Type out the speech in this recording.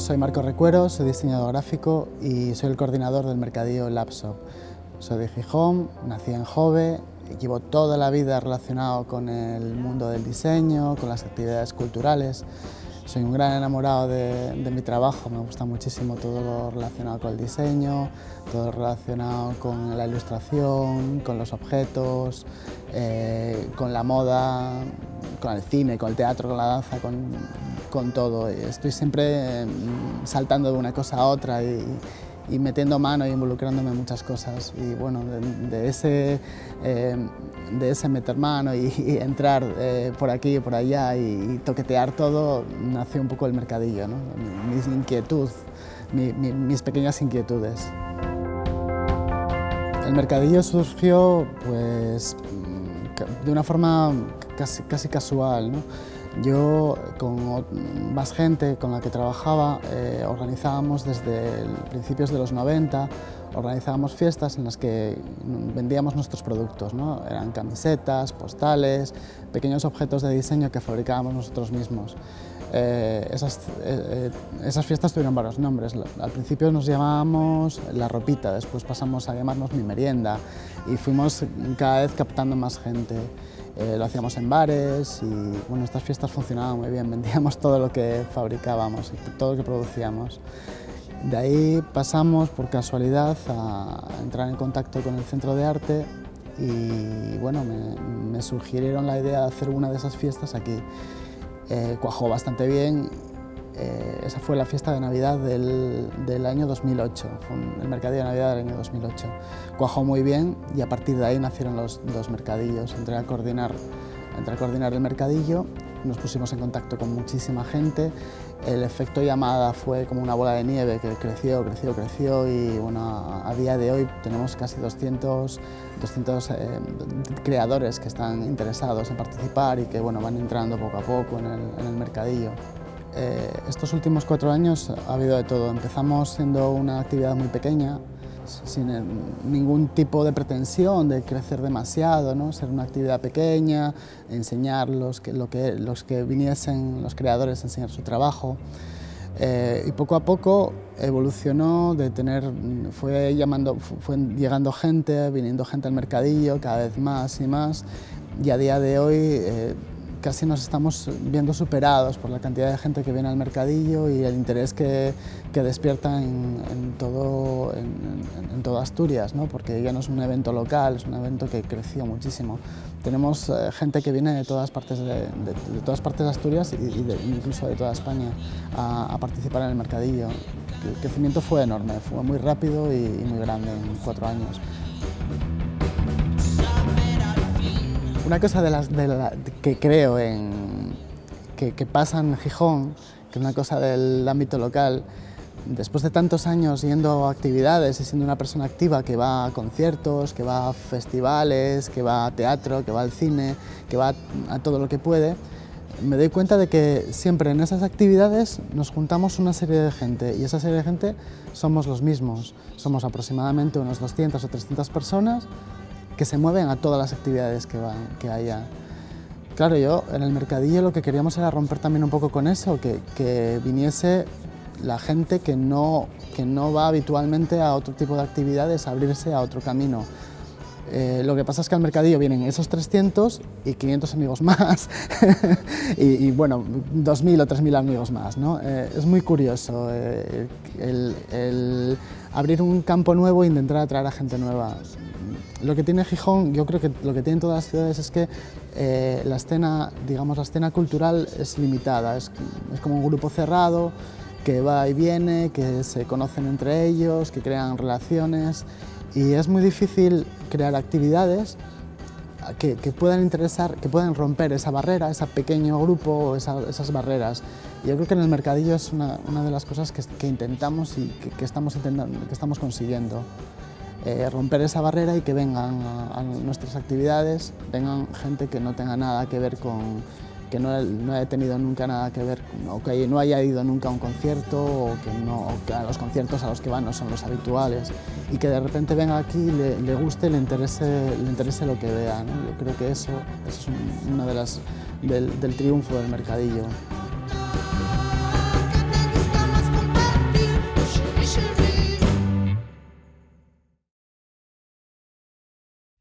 Soy Marco Recuero, soy diseñador gráfico y soy el coordinador del mercadillo Lapsop. Soy de Gijón, nací en Jove, llevo toda la vida relacionado con el mundo del diseño, con las actividades culturales. Soy un gran enamorado de, mi trabajo, me gusta muchísimo todo lo relacionado con el diseño, todo lo relacionado con la ilustración, con los objetos, eh, con la moda, con el cine, con el teatro, con la danza, con, con todo. Estoy siempre mm, saltando de una cosa a otra y, y metiendo mano y involucrándome en muchas cosas. Y bueno, de, ese, eh, de ese meter mano y, entrar eh, por aquí y por allá y, toquetear todo, nació un poco el mercadillo, ¿no? mis inquietudes, mis pequeñas inquietudes. El mercadillo surgió pues, de una forma casi, casi casual. ¿no? Yo con más gente con la que trabajaba eh, organizábamos desde principios de los 90, organizábamos fiestas en las que vendíamos nuestros productos, ¿no? eran camisetas, postales, pequeños objetos de diseño que fabricábamos nosotros mismos. Eh, esas, eh, esas, fiestas tuvieron varios nombres. Al principio nos llamábamos La Ropita, después pasamos a llamarnos Mi Merienda y fuimos cada vez captando más gente. Eh, lo hacíamos en bares y bueno, estas fiestas funcionaban muy bien, vendíamos todo lo que fabricábamos y todo lo que producíamos. De ahí pasamos por casualidad a entrar en contacto con el Centro de Arte y bueno, me, sugirieron la idea de hacer una de esas fiestas aquí. Eh, cuajó bastante bien eh, esa fue la fiesta de Navidad del, año 2008, el mercadillo de Navidad del año 2008. Cuajó muy bien y a partir de ahí nacieron los, dos mercadillos. Entré a, coordinar, entré coordinar el mercadillo, nos pusimos en contacto con muchísima gente, el efecto llamada fue como una bola de nieve que creció, creció, creció y bueno, a día de hoy tenemos casi 200, 200 eh, creadores que están interesados en participar y que bueno, van entrando poco a poco en el mercadillo. Eh, estos últimos cuatro años ha habido de todo. Empezamos siendo una actividad muy pequeña, sin ningún tipo de pretensión de crecer demasiado, ¿no? ser una actividad pequeña, enseñar los que, lo que, los que viniesen, los creadores, enseñar su trabajo. Eh, y poco a poco evolucionó de tener, fue, llamando, fue llegando gente, viniendo gente al mercadillo cada vez más y más, y a día de hoy eh, casi nos estamos viendo superados por la cantidad de gente que viene al mercadillo y el interés que, que despierta en, todo, en, toda Asturias, ¿no? porque ya no es un evento local, es un evento que creció muchísimo. Tenemos eh, gente que viene de todas partes de, de, todas partes de Asturias y, incluso de toda España a, participar en el mercadillo. El crecimiento fue enorme, fue muy rápido y, y muy grande en cuatro años. Una cosa de las, que creo en, que, pasa en Gijón, que es una cosa del ámbito local, después de tantos años yendo a actividades y siendo una persona activa que va a conciertos, que va a festivales, que va a teatro, que va al cine, que va a todo lo que puede, me doy cuenta de que siempre en esas actividades nos juntamos una serie de gente y esa serie de gente somos los mismos. Somos aproximadamente unos 200 o 300 personas que se mueven a todas las actividades que, van, que haya. Claro, yo en el mercadillo lo que queríamos era romper también un poco con eso, que, que viniese la gente que no, que no va habitualmente a otro tipo de actividades, a abrirse a otro camino. Eh, lo que pasa es que al mercadillo vienen esos 300 y 500 amigos más y, bueno, 2.000 o 3.000 amigos más. ¿no? Eh, es muy curioso eh, el, el, abrir un campo nuevo e intentar atraer a gente nueva. Lo que tiene Gijón, yo creo que lo que tienen todas las ciudades es que eh, la escena, digamos, la escena cultural es limitada, es, es, como un grupo cerrado que va y viene, que se conocen entre ellos, que crean relaciones y es muy difícil crear actividades que, que puedan interesar, que puedan romper esa barrera, ese pequeño grupo, esa, esas barreras. Yo creo que en el mercadillo es una, una de las cosas que, que intentamos y que, que, estamos intentando, que estamos consiguiendo. Eh, romper esa barrera y que vengan a, nuestras actividades, vengan gente que no tenga nada que ver con, que no, haya tenido nunca nada que ver, o que no haya ido nunca a un concierto, o que, no, a los conciertos a los que van no son los habituales, y que de repente venga aquí, le, le guste, le interese, le interese lo que vea. Yo creo que eso, es una de del triunfo del mercadillo.